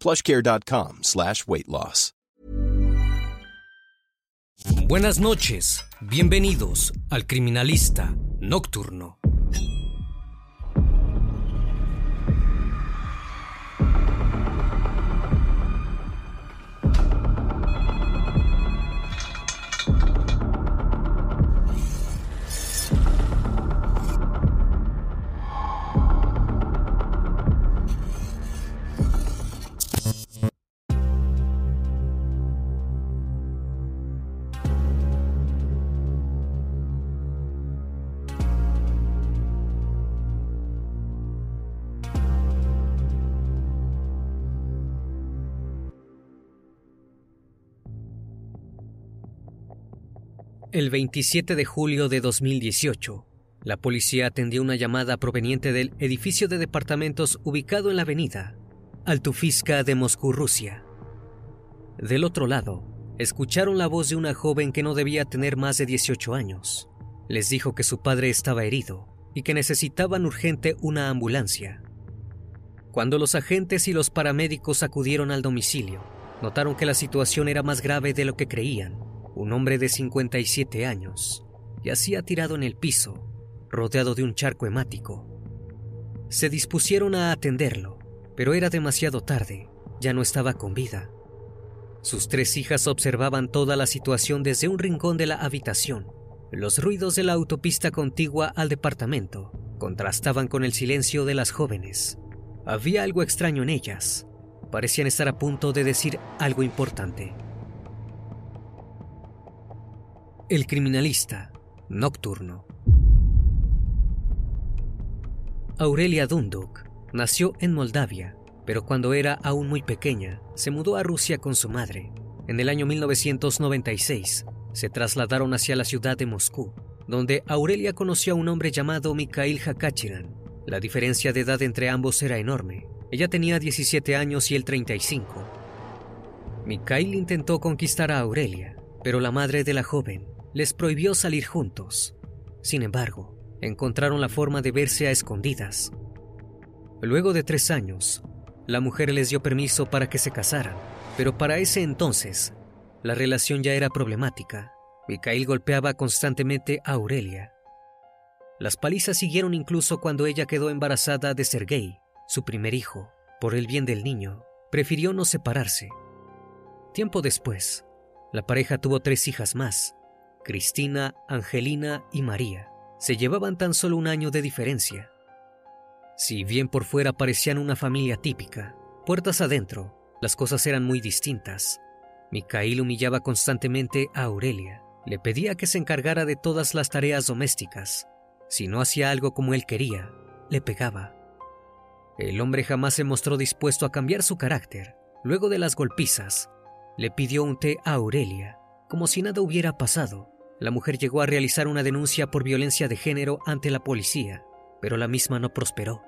plushcare.com slash weight loss. Buenas noches, bienvenidos al Criminalista Nocturno. El 27 de julio de 2018, la policía atendió una llamada proveniente del edificio de departamentos ubicado en la avenida Altufisca de Moscú, Rusia. Del otro lado, escucharon la voz de una joven que no debía tener más de 18 años. Les dijo que su padre estaba herido y que necesitaban urgente una ambulancia. Cuando los agentes y los paramédicos acudieron al domicilio, notaron que la situación era más grave de lo que creían. Un hombre de 57 años yacía tirado en el piso, rodeado de un charco hemático. Se dispusieron a atenderlo, pero era demasiado tarde, ya no estaba con vida. Sus tres hijas observaban toda la situación desde un rincón de la habitación. Los ruidos de la autopista contigua al departamento contrastaban con el silencio de las jóvenes. Había algo extraño en ellas. Parecían estar a punto de decir algo importante. El criminalista nocturno. Aurelia Dunduk nació en Moldavia, pero cuando era aún muy pequeña, se mudó a Rusia con su madre. En el año 1996, se trasladaron hacia la ciudad de Moscú, donde Aurelia conoció a un hombre llamado Mikhail Hakachiran. La diferencia de edad entre ambos era enorme. Ella tenía 17 años y él 35. Mikhail intentó conquistar a Aurelia, pero la madre de la joven les prohibió salir juntos. Sin embargo, encontraron la forma de verse a escondidas. Luego de tres años, la mujer les dio permiso para que se casaran, pero para ese entonces, la relación ya era problemática. Mikhail golpeaba constantemente a Aurelia. Las palizas siguieron incluso cuando ella quedó embarazada de Sergei, su primer hijo. Por el bien del niño, prefirió no separarse. Tiempo después, la pareja tuvo tres hijas más, Cristina, Angelina y María. Se llevaban tan solo un año de diferencia. Si bien por fuera parecían una familia típica, puertas adentro, las cosas eran muy distintas. Mikhail humillaba constantemente a Aurelia. Le pedía que se encargara de todas las tareas domésticas. Si no hacía algo como él quería, le pegaba. El hombre jamás se mostró dispuesto a cambiar su carácter. Luego de las golpizas, le pidió un té a Aurelia, como si nada hubiera pasado. La mujer llegó a realizar una denuncia por violencia de género ante la policía, pero la misma no prosperó.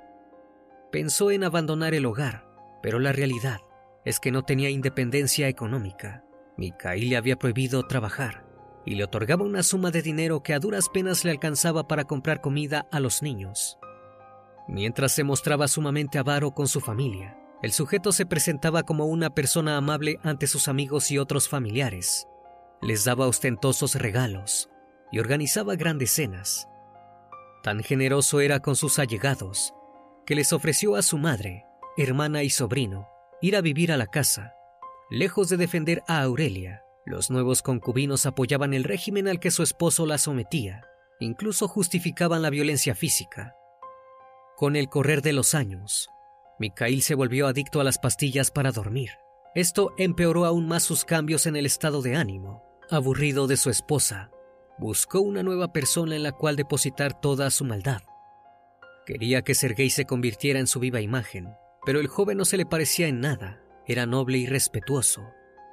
Pensó en abandonar el hogar, pero la realidad es que no tenía independencia económica. Mikhail le había prohibido trabajar y le otorgaba una suma de dinero que a duras penas le alcanzaba para comprar comida a los niños. Mientras se mostraba sumamente avaro con su familia, el sujeto se presentaba como una persona amable ante sus amigos y otros familiares. Les daba ostentosos regalos y organizaba grandes cenas. Tan generoso era con sus allegados que les ofreció a su madre, hermana y sobrino ir a vivir a la casa. Lejos de defender a Aurelia, los nuevos concubinos apoyaban el régimen al que su esposo la sometía, incluso justificaban la violencia física. Con el correr de los años, Mikhail se volvió adicto a las pastillas para dormir. Esto empeoró aún más sus cambios en el estado de ánimo. Aburrido de su esposa, buscó una nueva persona en la cual depositar toda su maldad. Quería que Sergei se convirtiera en su viva imagen, pero el joven no se le parecía en nada. Era noble y respetuoso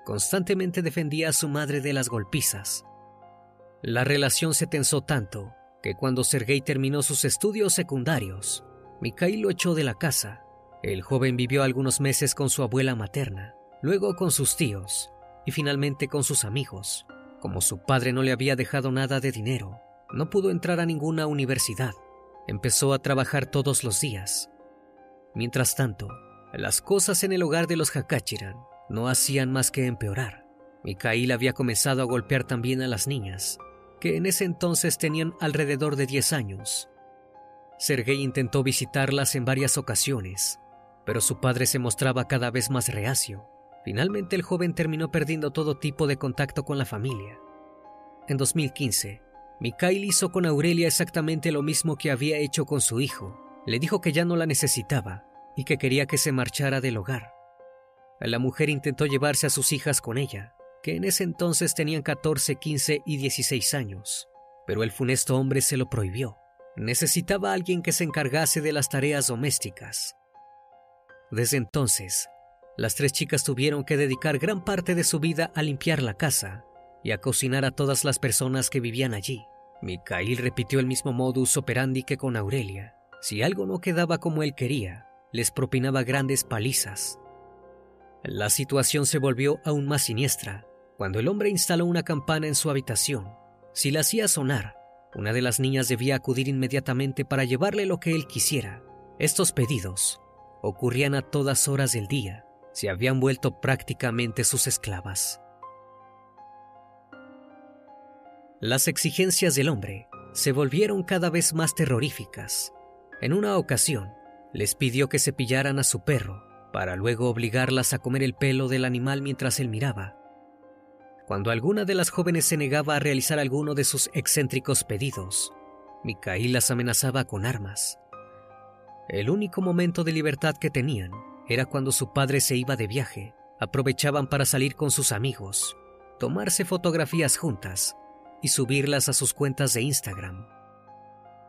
constantemente defendía a su madre de las golpizas. La relación se tensó tanto que cuando Sergei terminó sus estudios secundarios, Mikhail lo echó de la casa. El joven vivió algunos meses con su abuela materna, luego con sus tíos y finalmente con sus amigos. Como su padre no le había dejado nada de dinero, no pudo entrar a ninguna universidad. Empezó a trabajar todos los días. Mientras tanto, las cosas en el hogar de los Hakachiran no hacían más que empeorar. Mikhail había comenzado a golpear también a las niñas, que en ese entonces tenían alrededor de 10 años. Sergei intentó visitarlas en varias ocasiones, pero su padre se mostraba cada vez más reacio. Finalmente el joven terminó perdiendo todo tipo de contacto con la familia. En 2015, Mikhail hizo con Aurelia exactamente lo mismo que había hecho con su hijo. Le dijo que ya no la necesitaba y que quería que se marchara del hogar. La mujer intentó llevarse a sus hijas con ella, que en ese entonces tenían 14, 15 y 16 años, pero el funesto hombre se lo prohibió. Necesitaba a alguien que se encargase de las tareas domésticas. Desde entonces, las tres chicas tuvieron que dedicar gran parte de su vida a limpiar la casa y a cocinar a todas las personas que vivían allí. Mikhail repitió el mismo modus operandi que con Aurelia. Si algo no quedaba como él quería, les propinaba grandes palizas la situación se volvió aún más siniestra cuando el hombre instaló una campana en su habitación. Si la hacía sonar, una de las niñas debía acudir inmediatamente para llevarle lo que él quisiera. Estos pedidos ocurrían a todas horas del día. Se habían vuelto prácticamente sus esclavas. Las exigencias del hombre se volvieron cada vez más terroríficas. En una ocasión, les pidió que cepillaran a su perro para luego obligarlas a comer el pelo del animal mientras él miraba. Cuando alguna de las jóvenes se negaba a realizar alguno de sus excéntricos pedidos, Mikhail las amenazaba con armas. El único momento de libertad que tenían era cuando su padre se iba de viaje. Aprovechaban para salir con sus amigos, tomarse fotografías juntas y subirlas a sus cuentas de Instagram.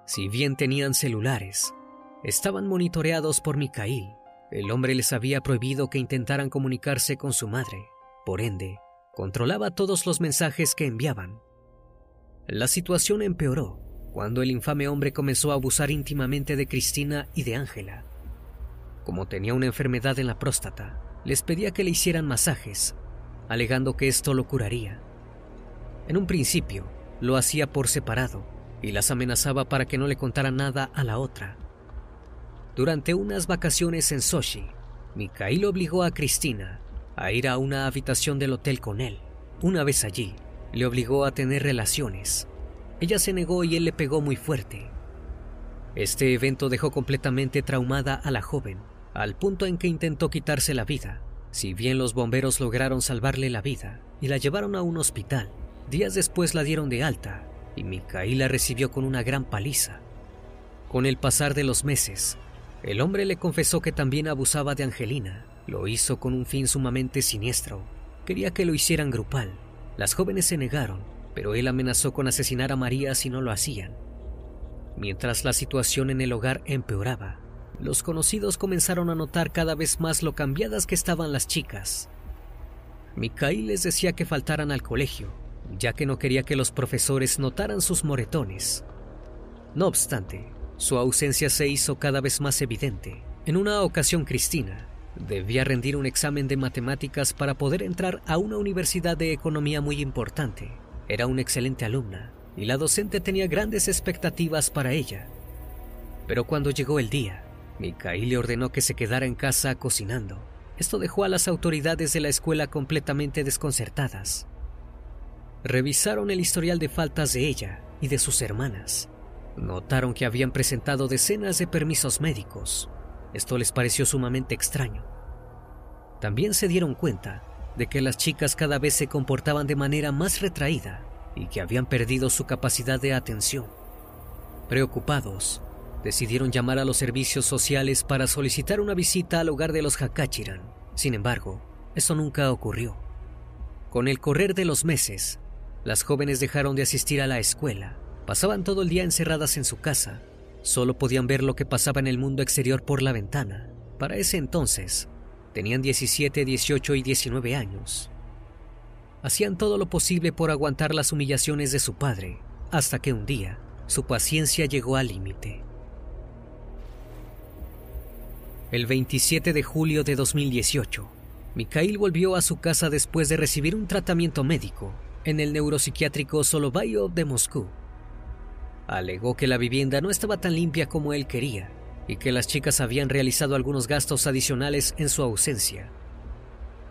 Si bien tenían celulares, estaban monitoreados por Mikhail el hombre les había prohibido que intentaran comunicarse con su madre. Por ende, controlaba todos los mensajes que enviaban. La situación empeoró cuando el infame hombre comenzó a abusar íntimamente de Cristina y de Ángela. Como tenía una enfermedad en la próstata, les pedía que le hicieran masajes, alegando que esto lo curaría. En un principio, lo hacía por separado y las amenazaba para que no le contara nada a la otra. Durante unas vacaciones en Sochi, Mikhail obligó a Cristina a ir a una habitación del hotel con él. Una vez allí, le obligó a tener relaciones. Ella se negó y él le pegó muy fuerte. Este evento dejó completamente traumada a la joven, al punto en que intentó quitarse la vida. Si bien los bomberos lograron salvarle la vida y la llevaron a un hospital, días después la dieron de alta y Mikhail la recibió con una gran paliza. Con el pasar de los meses, el hombre le confesó que también abusaba de Angelina. Lo hizo con un fin sumamente siniestro. Quería que lo hicieran grupal. Las jóvenes se negaron, pero él amenazó con asesinar a María si no lo hacían. Mientras la situación en el hogar empeoraba, los conocidos comenzaron a notar cada vez más lo cambiadas que estaban las chicas. Mikhail les decía que faltaran al colegio, ya que no quería que los profesores notaran sus moretones. No obstante, su ausencia se hizo cada vez más evidente. En una ocasión Cristina debía rendir un examen de matemáticas para poder entrar a una universidad de economía muy importante. Era una excelente alumna y la docente tenía grandes expectativas para ella. Pero cuando llegó el día, Mikhail le ordenó que se quedara en casa cocinando. Esto dejó a las autoridades de la escuela completamente desconcertadas. Revisaron el historial de faltas de ella y de sus hermanas. Notaron que habían presentado decenas de permisos médicos. Esto les pareció sumamente extraño. También se dieron cuenta de que las chicas cada vez se comportaban de manera más retraída y que habían perdido su capacidad de atención. Preocupados, decidieron llamar a los servicios sociales para solicitar una visita al hogar de los Hakachiran. Sin embargo, eso nunca ocurrió. Con el correr de los meses, las jóvenes dejaron de asistir a la escuela, pasaban todo el día encerradas en su casa, solo podían ver lo que pasaba en el mundo exterior por la ventana. Para ese entonces, tenían 17, 18 y 19 años. Hacían todo lo posible por aguantar las humillaciones de su padre, hasta que un día su paciencia llegó al límite. El 27 de julio de 2018, Mikhail volvió a su casa después de recibir un tratamiento médico en el neuropsiquiátrico Solovayo de Moscú. Alegó que la vivienda no estaba tan limpia como él quería y que las chicas habían realizado algunos gastos adicionales en su ausencia.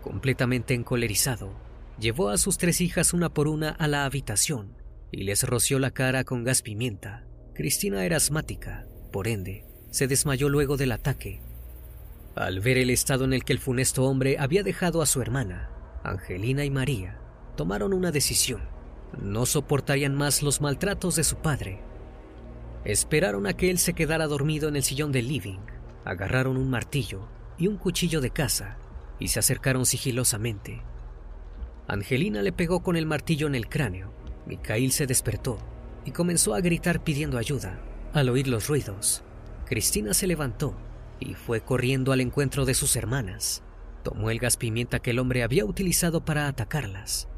Completamente encolerizado, Llevó a sus tres hijas una por una a la habitación y les roció la cara con gas pimienta. Cristina era asmática, por ende, se desmayó luego del ataque. Al ver el estado en el que el funesto hombre había dejado a su hermana, Angelina y María, tomaron una decisión. No soportarían más los maltratos de su padre. Esperaron a que él se quedara dormido en el sillón del living, agarraron un martillo y un cuchillo de caza y se acercaron sigilosamente. Angelina le pegó con el martillo en el cráneo. Mikhail se despertó y comenzó a gritar pidiendo ayuda. Al oír los ruidos, Cristina se levantó y fue corriendo al encuentro de sus hermanas. Tomó el gas pimienta que el hombre había utilizado para atacarlas.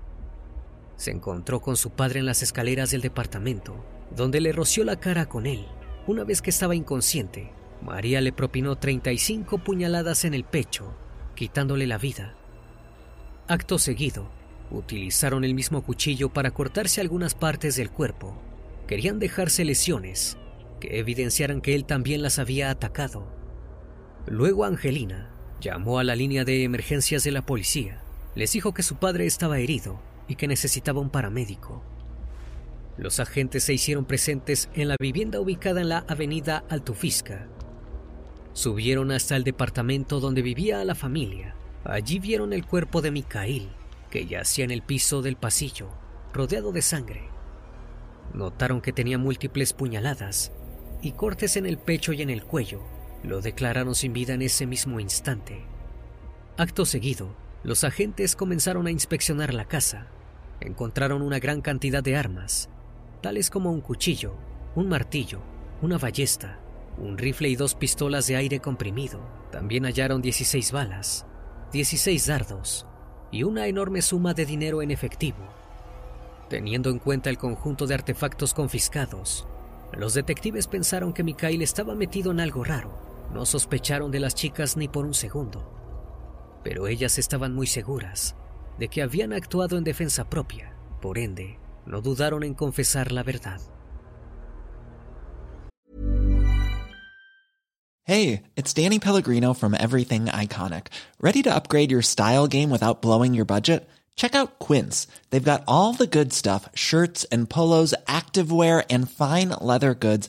Se encontró con su padre en las escaleras del departamento, donde le roció la cara con él. Una vez que estaba inconsciente, María le propinó 35 puñaladas en el pecho, quitándole la vida. Acto seguido, Utilizaron el mismo cuchillo para cortarse algunas partes del cuerpo. Querían dejarse lesiones que evidenciaran que él también las había atacado. Luego Angelina llamó a la línea de emergencias de la policía. Les dijo que su padre estaba herido y que necesitaba un paramédico. Los agentes se hicieron presentes en la vivienda ubicada en la avenida Altufisca. Subieron hasta el departamento donde vivía la familia. Allí vieron el cuerpo de Mikhail, que yacía en el piso del pasillo, rodeado de sangre. Notaron que tenía múltiples puñaladas y cortes en el pecho y en el cuello. Lo declararon sin vida en ese mismo instante. Acto seguido, los agentes comenzaron a inspeccionar la casa. Encontraron una gran cantidad de armas, tales como un cuchillo, un martillo, una ballesta, un rifle y dos pistolas de aire comprimido. También hallaron 16 balas, 16 dardos, y una enorme suma de dinero en efectivo. Teniendo en cuenta el conjunto de artefactos confiscados, los detectives pensaron que Mikhail estaba metido en algo raro. No sospecharon de las chicas ni por un segundo. Pero ellas estaban muy seguras de que habían actuado en defensa propia. Por ende, no dudaron en confesar la verdad. Hey, it's Danny Pellegrino from Everything Iconic. ¿Ready to upgrade your style game without blowing your budget? Check out Quince. They've got all the good stuff shirts and polos, activewear, and fine leather goods,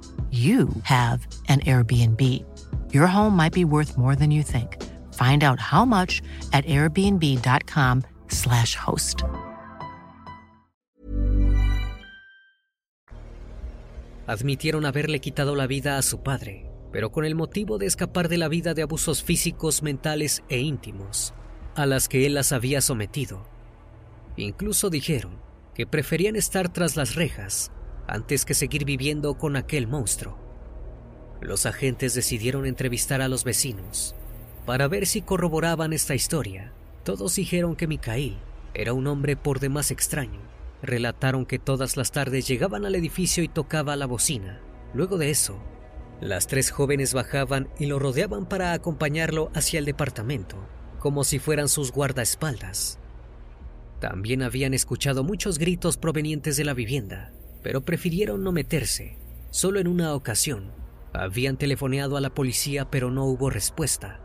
you have an Airbnb. Your home might be worth more than you think. Find out how much at airbnb.com/slash host. Admitieron haberle quitado la vida a su padre, pero con el motivo de escapar de la vida de abusos físicos, mentales e íntimos, a las que él las había sometido. Incluso dijeron que preferían estar tras las rejas antes que seguir viviendo con aquel monstruo. Los agentes decidieron entrevistar a los vecinos para ver si corroboraban esta historia. Todos dijeron que Mikhail era un hombre por demás extraño. Relataron que todas las tardes llegaban al edificio y tocaba la bocina. Luego de eso, las tres jóvenes bajaban y lo rodeaban para acompañarlo hacia el departamento, como si fueran sus guardaespaldas. También habían escuchado muchos gritos provenientes de la vivienda, pero prefirieron no meterse. Solo en una ocasión habían telefoneado a la policía, pero no hubo respuesta.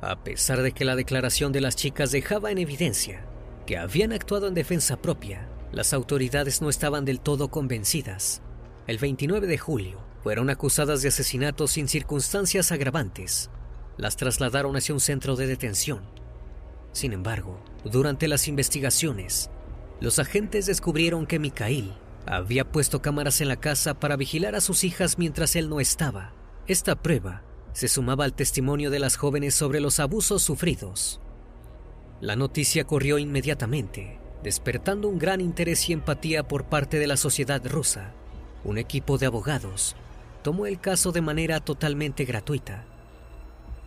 A pesar de que la declaración de las chicas dejaba en evidencia que habían actuado en defensa propia, las autoridades no estaban del todo convencidas. El 29 de julio fueron acusadas de asesinato sin circunstancias agravantes. Las trasladaron hacia un centro de detención. Sin embargo, durante las investigaciones, los agentes descubrieron que Mikhail había puesto cámaras en la casa para vigilar a sus hijas mientras él no estaba. Esta prueba se sumaba al testimonio de las jóvenes sobre los abusos sufridos. La noticia corrió inmediatamente, despertando un gran interés y empatía por parte de la sociedad rusa. Un equipo de abogados tomó el caso de manera totalmente gratuita.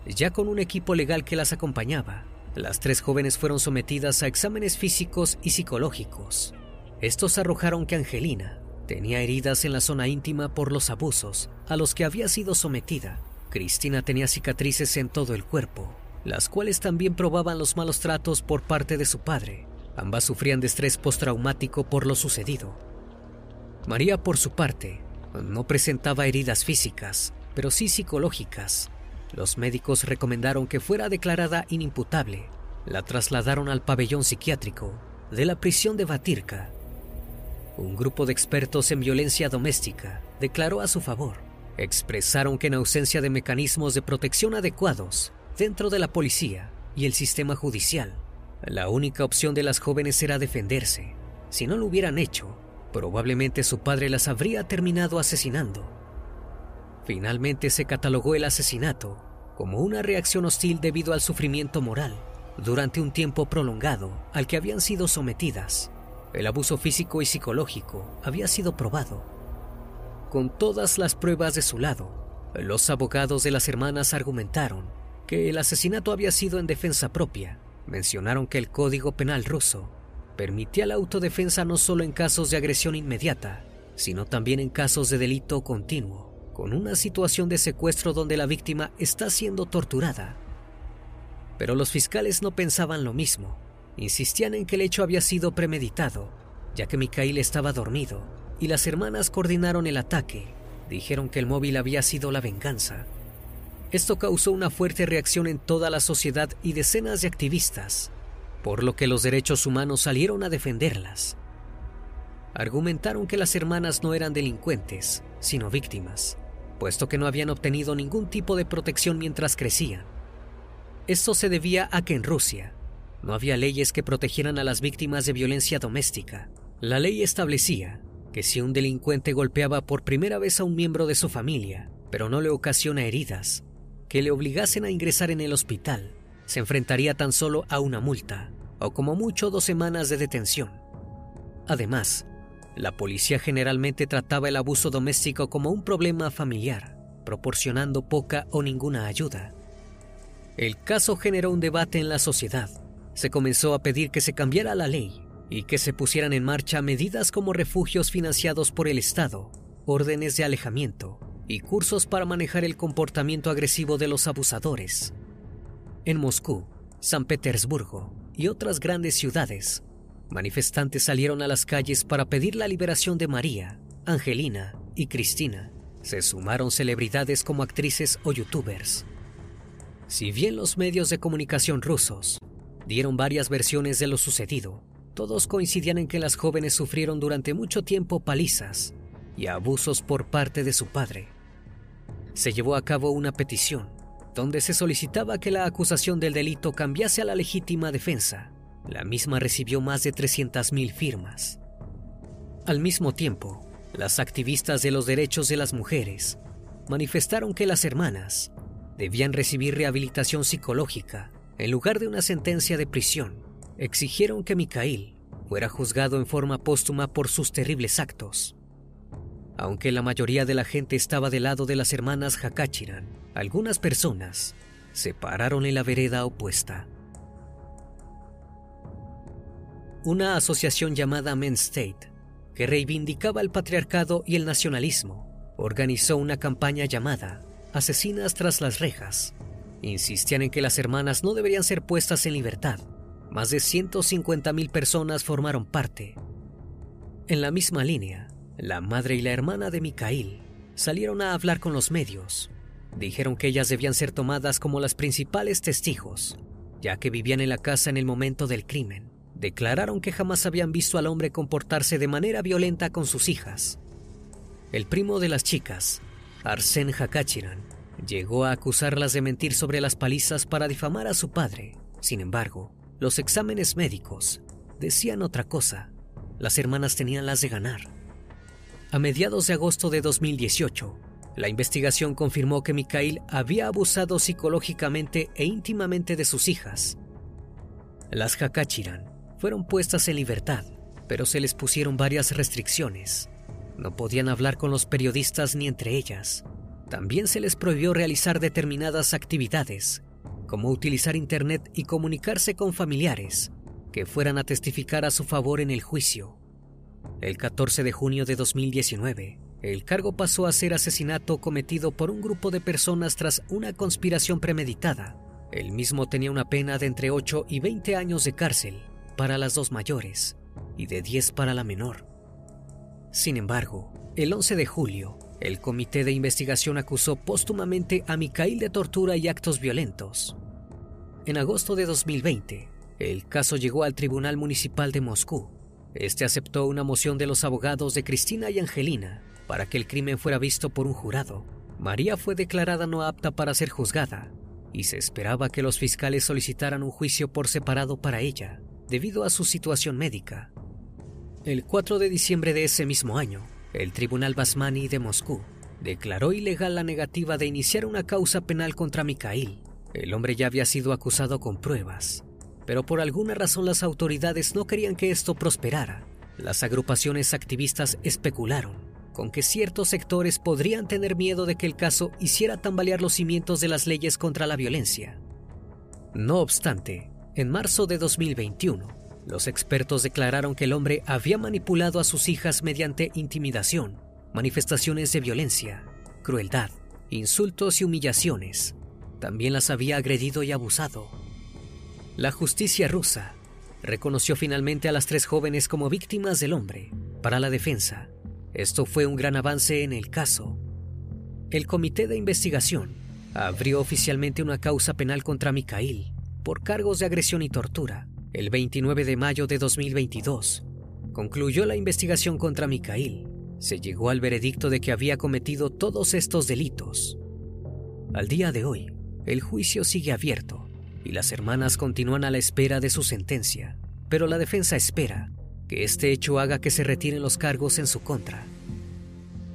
Ya con un equipo legal que las acompañaba, las tres jóvenes fueron sometidas a exámenes físicos y psicológicos. Estos arrojaron que Angelina tenía heridas en la zona íntima por los abusos a los que había sido sometida. Cristina tenía cicatrices en todo el cuerpo, las cuales también probaban los malos tratos por parte de su padre. Ambas sufrían de estrés postraumático por lo sucedido. María, por su parte, no presentaba heridas físicas, pero sí psicológicas. Los médicos recomendaron que fuera declarada inimputable. La trasladaron al pabellón psiquiátrico de la prisión de Batirka un grupo de expertos en violencia doméstica declaró a su favor. Expresaron que en ausencia de mecanismos de protección adecuados dentro de la policía y el sistema judicial, la única opción de las jóvenes era defenderse. Si no lo hubieran hecho, probablemente su padre las habría terminado asesinando. Finalmente se catalogó el asesinato como una reacción hostil debido al sufrimiento moral durante un tiempo prolongado al que habían sido sometidas el abuso físico y psicológico había sido probado. Con todas las pruebas de su lado, los abogados de las hermanas argumentaron que el asesinato había sido en defensa propia. Mencionaron que el Código Penal ruso permitía la autodefensa no solo en casos de agresión inmediata, sino también en casos de delito continuo, con una situación de secuestro donde la víctima está siendo torturada. Pero los fiscales no pensaban lo mismo Insistían en que el hecho había sido premeditado, ya que Mikhail estaba dormido, y las hermanas coordinaron el ataque. Dijeron que el móvil había sido la venganza. Esto causó una fuerte reacción en toda la sociedad y decenas de activistas, por lo que los derechos humanos salieron a defenderlas. Argumentaron que las hermanas no eran delincuentes, sino víctimas, puesto que no habían obtenido ningún tipo de protección mientras crecían. Esto se debía a que en Rusia, no había leyes que protegieran a las víctimas de violencia doméstica. La ley establecía que si un delincuente golpeaba por primera vez a un miembro de su familia, pero no le ocasiona heridas, que le obligasen a ingresar en el hospital, se enfrentaría tan solo a una multa, o como mucho dos semanas de detención. Además, la policía generalmente trataba el abuso doméstico como un problema familiar, proporcionando poca o ninguna ayuda. El caso generó un debate en la sociedad, se comenzó a pedir que se cambiara la ley y que se pusieran en marcha medidas como refugios financiados por el Estado, órdenes de alejamiento y cursos para manejar el comportamiento agresivo de los abusadores. En Moscú, San Petersburgo y otras grandes ciudades, manifestantes salieron a las calles para pedir la liberación de María, Angelina y Cristina. Se sumaron celebridades como actrices o youtubers. Si bien los medios de comunicación rusos Dieron varias versiones de lo sucedido. Todos coincidían en que las jóvenes sufrieron durante mucho tiempo palizas, y abusos por parte de su padre. Se llevó a cabo una petición donde se solicitaba que la acusación del delito cambiase a la legítima defensa. La misma recibió más de 300.000 firmas. Al mismo tiempo, las activistas de los derechos de las mujeres manifestaron que las hermanas debían recibir rehabilitación psicológica en lugar de una sentencia de prisión. Exigieron que Mikhail fuera juzgado en forma póstuma por sus terribles actos. Aunque la mayoría de la gente estaba del lado de las hermanas Hakachiran, algunas personas se pararon en la vereda opuesta. Una asociación llamada Men's State, que reivindicaba el patriarcado y el nacionalismo, organizó una campaña llamada Asesinas tras las rejas. Insistían en que las hermanas no deberían ser puestas en libertad. Más de 150.000 personas formaron parte. En la misma línea, la madre y la hermana de Mikhail salieron a hablar con los medios. Dijeron que ellas debían ser tomadas como las principales testigos, ya que vivían en la casa en el momento del crimen. Declararon que jamás habían visto al hombre comportarse de manera violenta con sus hijas. El primo de las chicas, Arsen Hakachiran, llegó a acusarlas de mentir sobre las palizas para difamar a su padre. Sin embargo, los exámenes médicos decían otra cosa. Las hermanas tenían las de ganar. A mediados de agosto de 2018, la investigación confirmó que Mikhail había abusado psicológicamente e íntimamente de sus hijas. Las Hakachiran fueron puestas en libertad, pero se les pusieron varias restricciones. No podían hablar con los periodistas ni entre ellas. También se les prohibió realizar determinadas actividades, como utilizar Internet y comunicarse con familiares que fueran a testificar a su favor en el juicio. El 14 de junio de 2019, el cargo pasó a ser asesinato cometido por un grupo de personas tras una conspiración premeditada. El mismo tenía una pena de entre 8 y 20 años de cárcel para las dos mayores y de 10 para la menor. Sin embargo, el 11 de julio, el comité de investigación acusó póstumamente a Mikhail de tortura y actos violentos. En agosto de 2020, el caso llegó al Tribunal Municipal de Moscú este aceptó una moción de los abogados de Cristina y Angelina para que el crimen fuera visto por un jurado. María fue declarada no apta para ser juzgada y se esperaba que los fiscales solicitaran un juicio por separado para ella, debido a su situación médica. El 4 de diciembre de ese mismo año, el Tribunal Basmani de Moscú declaró ilegal la negativa de iniciar una causa penal contra Mikhail. El hombre ya había sido acusado con pruebas pero por alguna razón las autoridades no querían que esto prosperara. Las agrupaciones activistas especularon con que ciertos sectores podrían tener miedo de que el caso hiciera tambalear los cimientos de las leyes contra la violencia. No obstante, en marzo de 2021, los expertos declararon que el hombre había manipulado a sus hijas mediante intimidación, manifestaciones de violencia, crueldad, insultos y humillaciones. También las había agredido y abusado. La justicia rusa reconoció finalmente a las tres jóvenes como víctimas del hombre para la defensa. Esto fue un gran avance en el caso. El comité de investigación abrió oficialmente una causa penal contra Mikhail por cargos de agresión y tortura. El 29 de mayo de 2022 concluyó la investigación contra Mikhail. Se llegó al veredicto de que había cometido todos estos delitos. Al día de hoy, el juicio sigue abierto y las hermanas continúan a la espera de su sentencia, pero la defensa espera que este hecho haga que se retiren los cargos en su contra.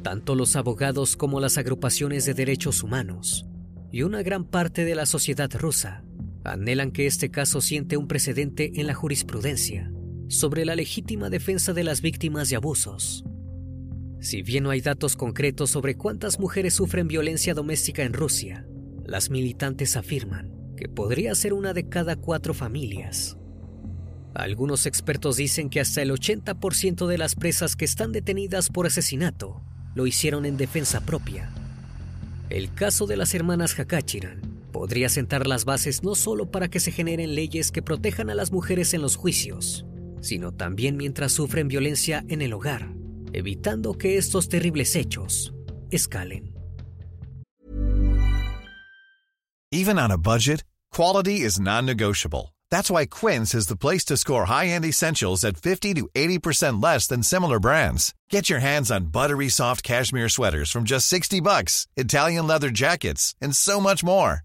Tanto los abogados como las agrupaciones de derechos humanos y una gran parte de la sociedad rusa anhelan que este caso siente un precedente en la jurisprudencia sobre la legítima defensa de las víctimas de abusos. Si bien no hay datos concretos sobre cuántas mujeres sufren violencia doméstica en Rusia, las militantes afirman que podría ser una de cada cuatro familias. Algunos expertos dicen que hasta el 80% de las presas que están detenidas por asesinato lo hicieron en defensa propia. El caso de las hermanas Hakachiran podría sentar las bases no solo para que se generen leyes que protejan a las mujeres en los juicios, sino también mientras sufren violencia en el hogar, evitando que estos terribles hechos escalen. Even on a budget, quality is non-negotiable. That's why Quince is the place to score high-end essentials at 50 to 80% less than similar brands. Get your hands on buttery soft cashmere sweaters from just 60 bucks, Italian leather jackets, and so much more.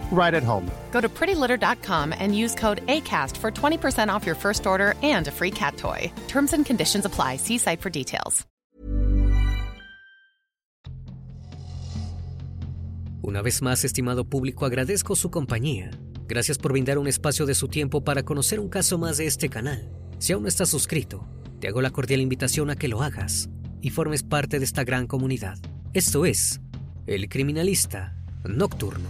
right at home. Go to prettylitter.com and use code ACAST for 20% off your first order and a free cat toy. Terms and conditions apply. See site for details. Una vez más, estimado público, agradezco su compañía. Gracias por brindar un espacio de su tiempo para conocer un caso más de este canal. Si aún no estás suscrito, te hago la cordial invitación a que lo hagas y formes parte de esta gran comunidad. Esto es El Criminalista Nocturno.